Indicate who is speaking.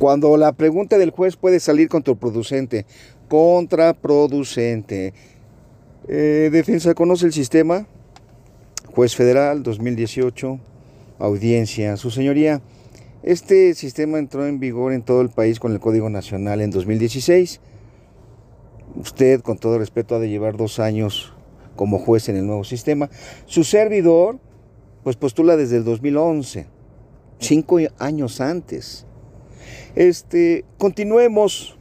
Speaker 1: Cuando la pregunta del juez puede salir contraproducente, contraproducente. Eh, defensa, ¿conoce el sistema? Juez federal, 2018, audiencia. Su señoría, este sistema entró en vigor en todo el país con el Código Nacional en 2016. Usted, con todo respeto, ha de llevar dos años como juez en el nuevo sistema. Su servidor, pues postula desde el 2011, cinco años antes. Este, continuemos